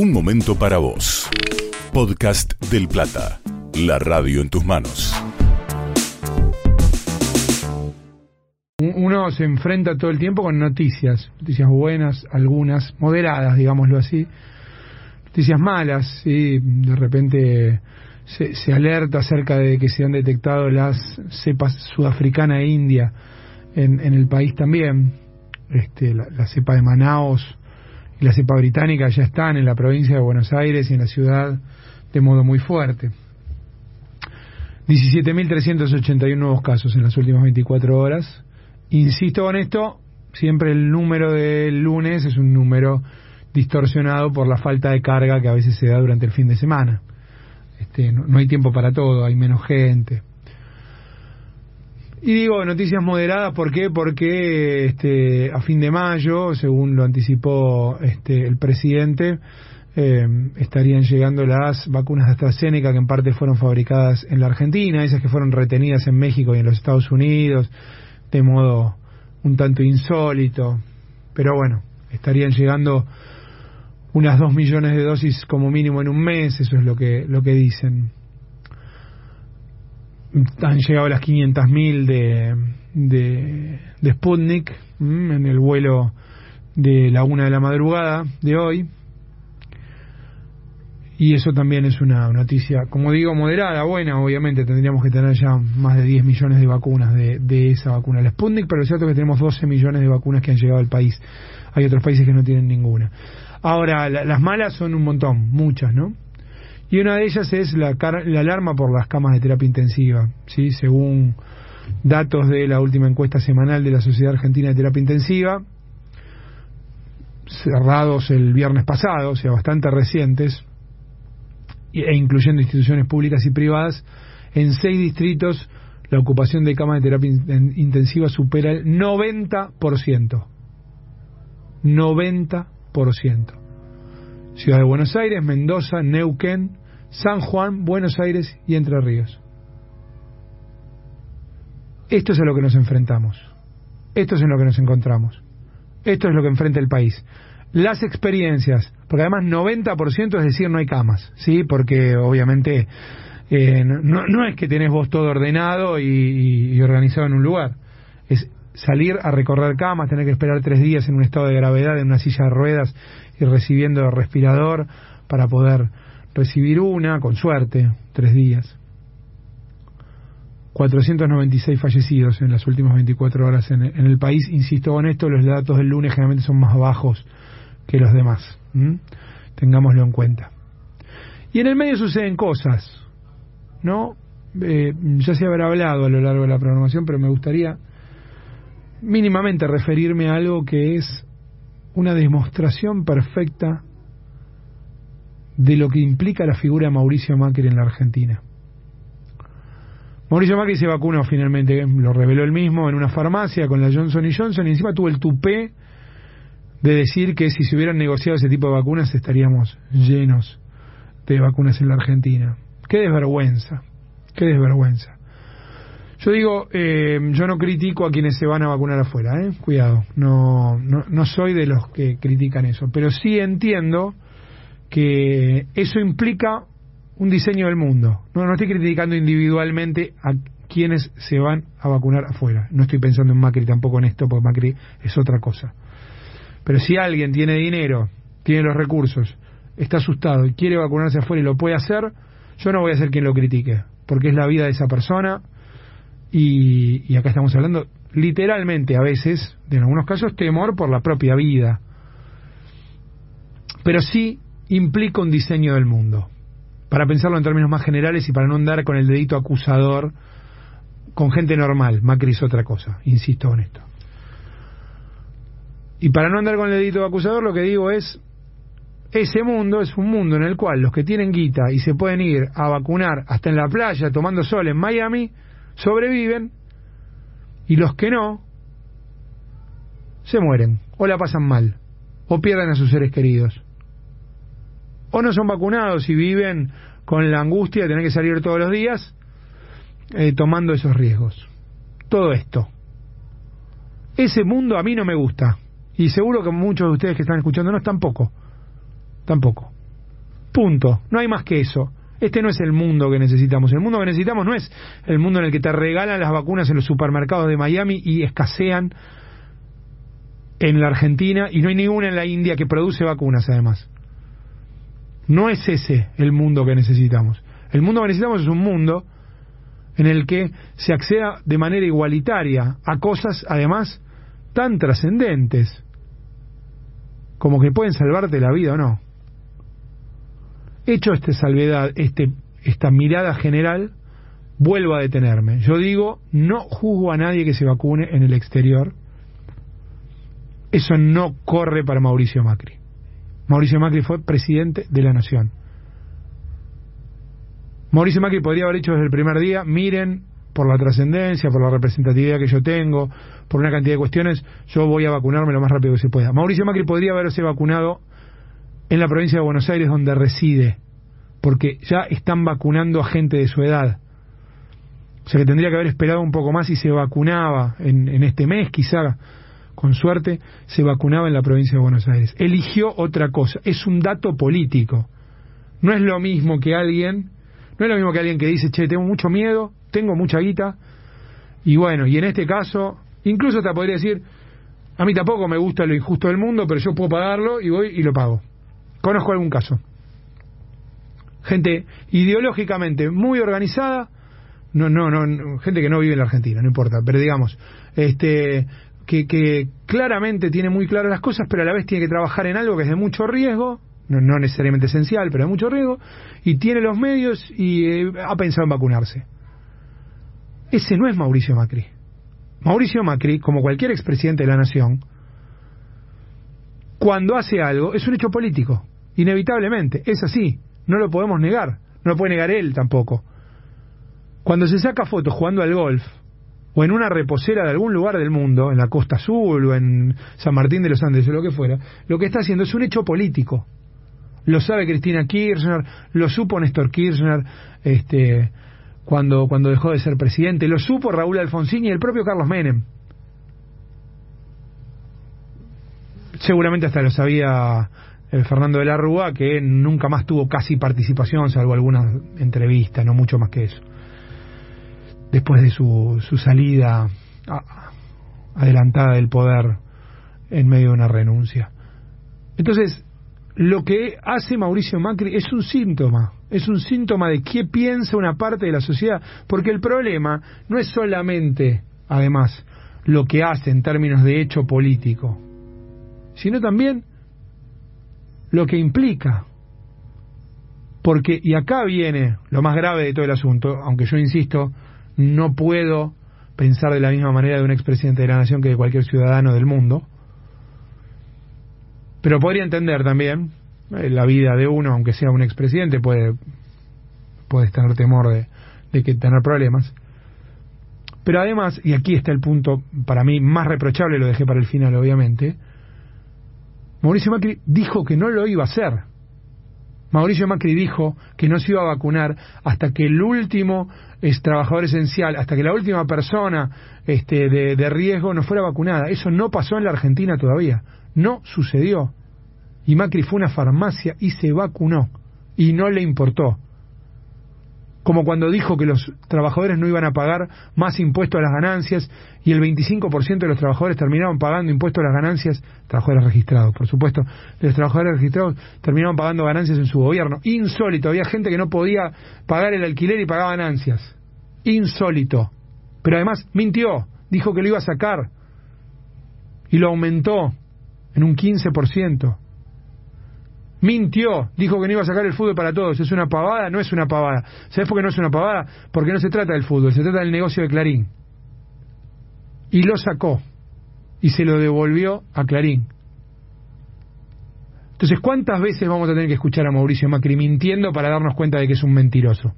Un momento para vos. Podcast del Plata. La radio en tus manos. Uno se enfrenta todo el tiempo con noticias, noticias buenas, algunas, moderadas, digámoslo así, noticias malas, ¿sí? de repente se, se alerta acerca de que se han detectado las cepas sudafricana e india en, en el país también, este, la, la cepa de Manaos y la cepa británica ya están en la provincia de Buenos Aires y en la ciudad de modo muy fuerte. 17.381 nuevos casos en las últimas 24 horas. Insisto con esto, siempre el número del lunes es un número distorsionado por la falta de carga que a veces se da durante el fin de semana. Este, no hay tiempo para todo, hay menos gente. Y digo noticias moderadas, ¿por qué? Porque este, a fin de mayo, según lo anticipó este, el presidente, eh, estarían llegando las vacunas de AstraZeneca que en parte fueron fabricadas en la Argentina, esas que fueron retenidas en México y en los Estados Unidos, de modo un tanto insólito. Pero bueno, estarían llegando unas dos millones de dosis como mínimo en un mes, eso es lo que, lo que dicen. Han llegado las 500.000 de, de, de Sputnik mm, en el vuelo de la una de la madrugada de hoy. Y eso también es una noticia, como digo, moderada, buena, obviamente tendríamos que tener ya más de 10 millones de vacunas de, de esa vacuna, la Sputnik, pero es cierto que tenemos 12 millones de vacunas que han llegado al país. Hay otros países que no tienen ninguna. Ahora, la, las malas son un montón, muchas, ¿no? Y una de ellas es la, la alarma por las camas de terapia intensiva, ¿sí? Según datos de la última encuesta semanal de la Sociedad Argentina de Terapia Intensiva, cerrados el viernes pasado, o sea, bastante recientes, e incluyendo instituciones públicas y privadas, en seis distritos la ocupación de camas de terapia intensiva supera el 90%. 90%. Ciudad de Buenos Aires, Mendoza, Neuquén, San Juan, Buenos Aires y Entre Ríos. Esto es a lo que nos enfrentamos. Esto es en lo que nos encontramos. Esto es lo que enfrenta el país. Las experiencias, porque además 90% es decir no hay camas, ¿sí? Porque obviamente eh, no, es que tenés vos todo ordenado y, y organizado en un lugar. Es salir a recorrer camas, tener que esperar tres días en un estado de gravedad en una silla de ruedas y recibiendo respirador para poder recibir una, con suerte, tres días. 496 fallecidos en las últimas 24 horas en, el país. Insisto con esto, los datos del lunes generalmente son más bajos que los demás. Tengámoslo en cuenta. Y en el medio suceden cosas, ¿no? Eh, ya se habrá hablado a lo largo de la programación, pero me gustaría mínimamente referirme a algo que es una demostración perfecta de lo que implica la figura de Mauricio Macri en la Argentina. Mauricio Macri se vacunó finalmente, lo reveló él mismo en una farmacia con la Johnson Johnson y encima tuvo el tupé de decir que si se hubieran negociado ese tipo de vacunas estaríamos llenos de vacunas en la Argentina. Qué desvergüenza, qué desvergüenza. Yo digo, eh, yo no critico a quienes se van a vacunar afuera, ¿eh? cuidado, no, no, no soy de los que critican eso, pero sí entiendo que eso implica un diseño del mundo. No, no estoy criticando individualmente a quienes se van a vacunar afuera. No estoy pensando en Macri tampoco en esto, porque Macri es otra cosa. Pero si alguien tiene dinero, tiene los recursos, está asustado y quiere vacunarse afuera y lo puede hacer, yo no voy a ser quien lo critique, porque es la vida de esa persona y, y acá estamos hablando literalmente a veces, en algunos casos, temor por la propia vida. Pero sí implica un diseño del mundo. Para pensarlo en términos más generales y para no andar con el dedito acusador con gente normal. Macri es otra cosa, insisto en esto. Y para no andar con el dedito acusador, lo que digo es, ese mundo es un mundo en el cual los que tienen guita y se pueden ir a vacunar hasta en la playa tomando sol en Miami, sobreviven, y los que no, se mueren, o la pasan mal, o pierden a sus seres queridos o no son vacunados y viven con la angustia de tener que salir todos los días eh, tomando esos riesgos. Todo esto. Ese mundo a mí no me gusta. Y seguro que muchos de ustedes que están escuchándonos tampoco. Tampoco. Punto. No hay más que eso. Este no es el mundo que necesitamos. El mundo que necesitamos no es el mundo en el que te regalan las vacunas en los supermercados de Miami y escasean en la Argentina y no hay ninguna en la India que produce vacunas además. No es ese el mundo que necesitamos. El mundo que necesitamos es un mundo en el que se acceda de manera igualitaria a cosas además tan trascendentes como que pueden salvarte la vida o no. Hecho esta salvedad, este, esta mirada general, vuelvo a detenerme. Yo digo, no juzgo a nadie que se vacune en el exterior. Eso no corre para Mauricio Macri. Mauricio Macri fue presidente de la nación. Mauricio Macri podría haber dicho desde el primer día, miren, por la trascendencia, por la representatividad que yo tengo, por una cantidad de cuestiones, yo voy a vacunarme lo más rápido que se pueda. Mauricio Macri podría haberse vacunado en la provincia de Buenos Aires donde reside, porque ya están vacunando a gente de su edad. O sea que tendría que haber esperado un poco más y se vacunaba en, en este mes, quizá con suerte, se vacunaba en la provincia de Buenos Aires. Eligió otra cosa, es un dato político. No es lo mismo que alguien, no es lo mismo que alguien que dice, che, tengo mucho miedo, tengo mucha guita, y bueno, y en este caso, incluso te podría decir, a mí tampoco me gusta lo injusto del mundo, pero yo puedo pagarlo y voy y lo pago. Conozco algún caso. Gente ideológicamente muy organizada, no, no, no, gente que no vive en la Argentina, no importa, pero digamos, este, que, claramente tiene muy claras las cosas, pero a la vez tiene que trabajar en algo que es de mucho riesgo, no, necesariamente esencial, pero de mucho riesgo, y tiene los medios y eh, ha pensado en vacunarse. Ese no es Mauricio Macri. Mauricio Macri, como cualquier expresidente de la nación, cuando hace algo es un hecho político, inevitablemente, es así, no lo podemos negar, no lo puede negar él tampoco. Cuando se saca fotos jugando al golf, o en una reposera de algún lugar del mundo, en la Costa Azul o en San Martín de los Andes o lo que fuera, lo que está haciendo es un hecho político. Lo sabe Cristina Kirchner, lo supo Néstor Kirchner este, cuando, cuando dejó de ser presidente, lo supo Raúl Alfonsín y el propio Carlos Menem. Seguramente hasta lo sabía eh, Fernando de la Rúa, que nunca más tuvo casi participación, salvo algunas entrevistas, no mucho más que eso después de su, su salida adelantada del poder en medio de una renuncia. Entonces, lo que hace Mauricio Macri es un síntoma, es un síntoma de qué piensa una parte de la sociedad, porque el problema no es solamente, además, lo que hace en términos de hecho político, sino también lo que implica. Porque, y acá viene lo más grave de todo el asunto, aunque yo insisto, no puedo pensar de la misma manera de un expresidente de la nación que de cualquier ciudadano del mundo. Pero podría entender también eh, la vida de uno, aunque sea un expresidente, puede, puede tener temor de, de que tener problemas. Pero además, y aquí está el punto para mí más reprochable, lo dejé para el final obviamente, Mauricio Macri dijo que no lo iba a hacer. Mauricio Macri dijo que no se iba a vacunar hasta que el último es trabajador esencial, hasta que la última persona este, de, de riesgo no fuera vacunada. Eso no pasó en la Argentina todavía. No sucedió. Y Macri fue a una farmacia y se vacunó. Y no le importó como cuando dijo que los trabajadores no iban a pagar más impuestos a las ganancias y el 25% de los trabajadores terminaban pagando impuestos a las ganancias, trabajadores registrados, por supuesto, de los trabajadores registrados terminaban pagando ganancias en su gobierno. Insólito, había gente que no podía pagar el alquiler y pagaba ganancias. Insólito. Pero además mintió, dijo que lo iba a sacar y lo aumentó en un 15%. Mintió, dijo que no iba a sacar el fútbol para todos. ¿Es una pavada? No es una pavada. ¿Sabes por qué no es una pavada? Porque no se trata del fútbol, se trata del negocio de Clarín. Y lo sacó. Y se lo devolvió a Clarín. Entonces, ¿cuántas veces vamos a tener que escuchar a Mauricio Macri mintiendo para darnos cuenta de que es un mentiroso?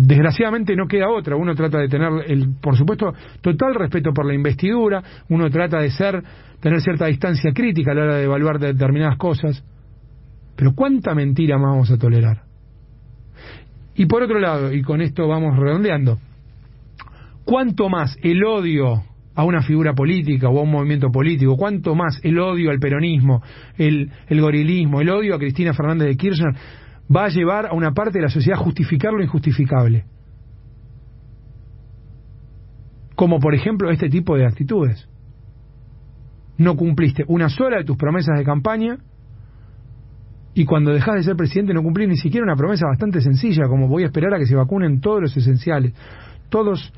Desgraciadamente no queda otra. Uno trata de tener, el, por supuesto, total respeto por la investidura. Uno trata de ser tener cierta distancia crítica a la hora de evaluar determinadas cosas. Pero ¿cuánta mentira más vamos a tolerar? Y por otro lado, y con esto vamos redondeando, ¿cuánto más el odio a una figura política o a un movimiento político, cuánto más el odio al peronismo, el, el gorilismo, el odio a Cristina Fernández de Kirchner va a llevar a una parte de la sociedad a justificar lo injustificable. Como por ejemplo este tipo de actitudes. No cumpliste una sola de tus promesas de campaña y cuando dejas de ser presidente no cumplís ni siquiera una promesa bastante sencilla, como voy a esperar a que se vacunen todos los esenciales, todos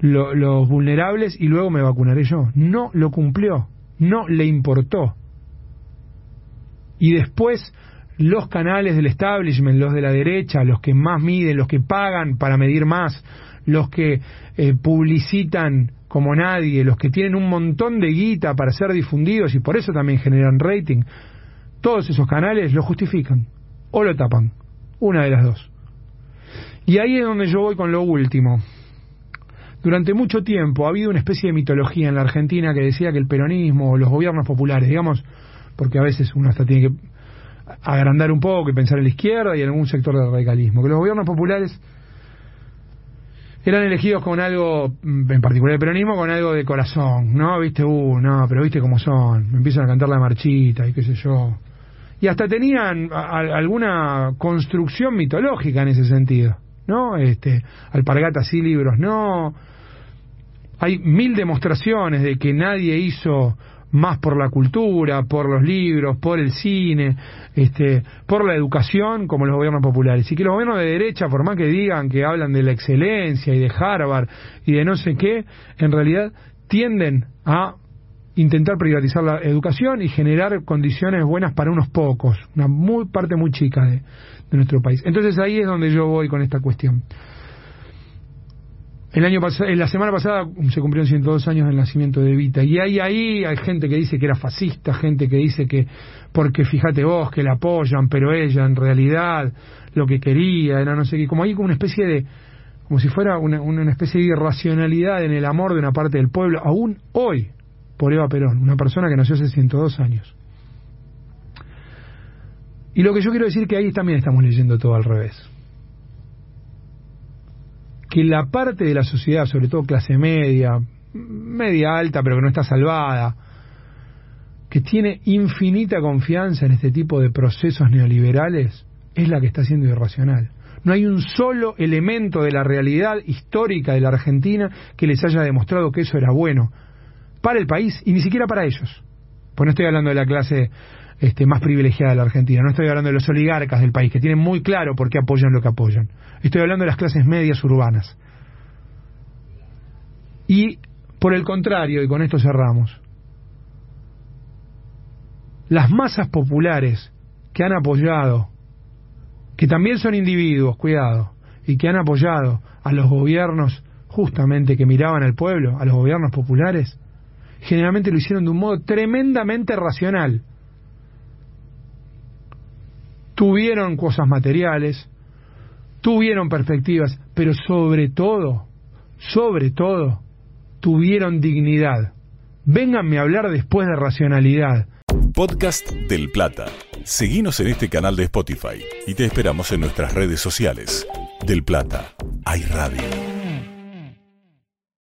los vulnerables y luego me vacunaré yo. No lo cumplió, no le importó. Y después los canales del establishment, los de la derecha, los que más miden, los que pagan para medir más, los que eh, publicitan como nadie, los que tienen un montón de guita para ser difundidos y por eso también generan rating, todos esos canales lo justifican o lo tapan, una de las dos. Y ahí es donde yo voy con lo último. Durante mucho tiempo ha habido una especie de mitología en la Argentina que decía que el peronismo o los gobiernos populares, digamos, porque a veces uno hasta tiene que agrandar un poco y pensar en la izquierda y en algún sector del radicalismo, que los gobiernos populares eran elegidos con algo, en particular el peronismo, con algo de corazón, ¿no? Viste, uh, no, pero viste cómo son, me empiezan a cantar la marchita y qué sé yo. Y hasta tenían alguna construcción mitológica en ese sentido, ¿no? Este, alpargatas y libros, no. Hay mil demostraciones de que nadie hizo más por la cultura, por los libros, por el cine, este, por la educación, como los gobiernos populares. Y que los gobiernos de derecha, por más que digan que hablan de la excelencia y de Harvard y de no sé qué, en realidad tienden a intentar privatizar la educación y generar condiciones buenas para unos pocos, una muy parte muy chica de, de nuestro país. Entonces ahí es donde yo voy con esta cuestión. El año en la semana pasada se cumplieron 102 años del nacimiento de Evita. Y ahí ahí hay gente que dice que era fascista, gente que dice que porque fíjate vos que la apoyan, pero ella en realidad lo que quería era no sé qué, como hay como una especie de como si fuera una, una especie de irracionalidad en el amor de una parte del pueblo, aún hoy, por Eva Perón, una persona que nació hace 102 años. Y lo que yo quiero decir que ahí también estamos leyendo todo al revés que la parte de la sociedad, sobre todo clase media, media alta, pero que no está salvada, que tiene infinita confianza en este tipo de procesos neoliberales, es la que está siendo irracional. No hay un solo elemento de la realidad histórica de la Argentina que les haya demostrado que eso era bueno para el país y ni siquiera para ellos. Pues no estoy hablando de la clase este, más privilegiada de la Argentina. No estoy hablando de los oligarcas del país, que tienen muy claro por qué apoyan lo que apoyan. Estoy hablando de las clases medias urbanas. Y, por el contrario, y con esto cerramos, las masas populares que han apoyado, que también son individuos, cuidado, y que han apoyado a los gobiernos justamente que miraban al pueblo, a los gobiernos populares, generalmente lo hicieron de un modo tremendamente racional tuvieron cosas materiales, tuvieron perspectivas, pero sobre todo, sobre todo, tuvieron dignidad. Vénganme a hablar después de racionalidad. Podcast del Plata. Seguimos en este canal de Spotify y te esperamos en nuestras redes sociales. Del Plata, hay radio.